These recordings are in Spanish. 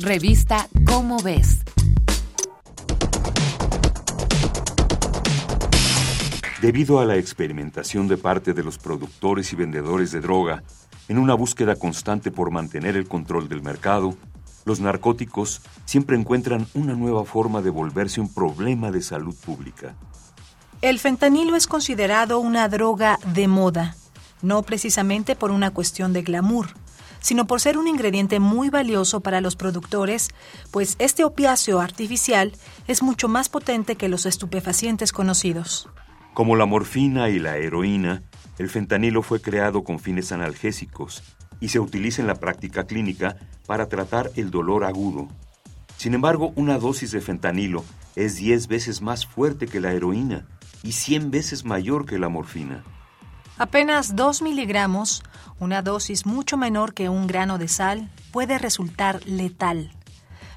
Revista Cómo ves. Debido a la experimentación de parte de los productores y vendedores de droga, en una búsqueda constante por mantener el control del mercado, los narcóticos siempre encuentran una nueva forma de volverse un problema de salud pública. El fentanilo es considerado una droga de moda, no precisamente por una cuestión de glamour, sino por ser un ingrediente muy valioso para los productores, pues este opiáceo artificial es mucho más potente que los estupefacientes conocidos. Como la morfina y la heroína, el fentanilo fue creado con fines analgésicos y se utiliza en la práctica clínica para tratar el dolor agudo. Sin embargo, una dosis de fentanilo es 10 veces más fuerte que la heroína y 100 veces mayor que la morfina. Apenas 2 miligramos, una dosis mucho menor que un grano de sal, puede resultar letal.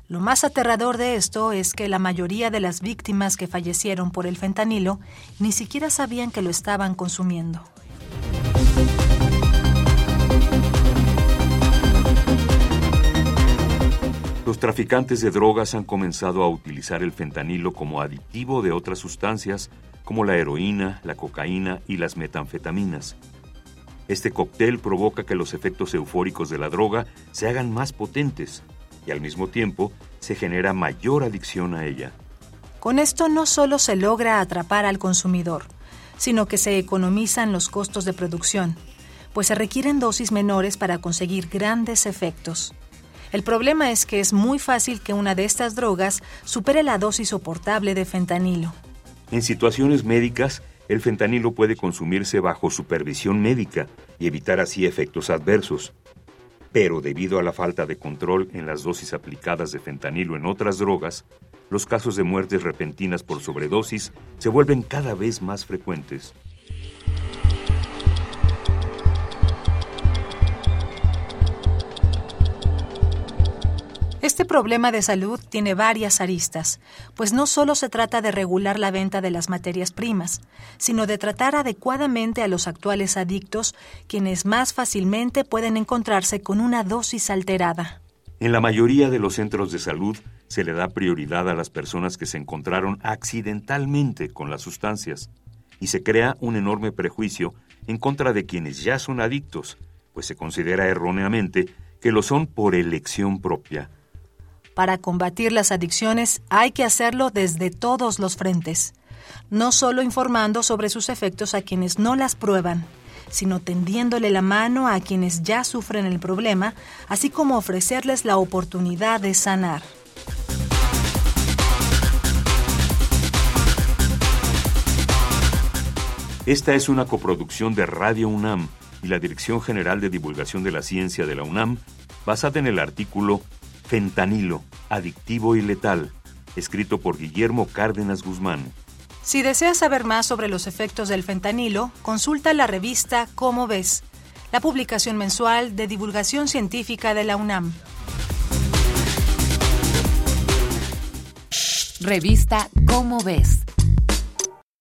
Lo más aterrador de esto es que la mayoría de las víctimas que fallecieron por el fentanilo ni siquiera sabían que lo estaban consumiendo. Los traficantes de drogas han comenzado a utilizar el fentanilo como aditivo de otras sustancias como la heroína, la cocaína y las metanfetaminas. Este cóctel provoca que los efectos eufóricos de la droga se hagan más potentes y al mismo tiempo se genera mayor adicción a ella. Con esto no solo se logra atrapar al consumidor, sino que se economizan los costos de producción, pues se requieren dosis menores para conseguir grandes efectos. El problema es que es muy fácil que una de estas drogas supere la dosis soportable de fentanilo. En situaciones médicas, el fentanilo puede consumirse bajo supervisión médica y evitar así efectos adversos. Pero debido a la falta de control en las dosis aplicadas de fentanilo en otras drogas, los casos de muertes repentinas por sobredosis se vuelven cada vez más frecuentes. Este problema de salud tiene varias aristas, pues no solo se trata de regular la venta de las materias primas, sino de tratar adecuadamente a los actuales adictos, quienes más fácilmente pueden encontrarse con una dosis alterada. En la mayoría de los centros de salud se le da prioridad a las personas que se encontraron accidentalmente con las sustancias y se crea un enorme prejuicio en contra de quienes ya son adictos, pues se considera erróneamente que lo son por elección propia para combatir las adicciones hay que hacerlo desde todos los frentes, no solo informando sobre sus efectos a quienes no las prueban, sino tendiéndole la mano a quienes ya sufren el problema, así como ofrecerles la oportunidad de sanar. Esta es una coproducción de Radio UNAM y la Dirección General de Divulgación de la Ciencia de la UNAM, basada en el artículo Fentanilo, adictivo y letal, escrito por Guillermo Cárdenas Guzmán. Si deseas saber más sobre los efectos del fentanilo, consulta la revista Cómo ves, la publicación mensual de divulgación científica de la UNAM. Revista Cómo ves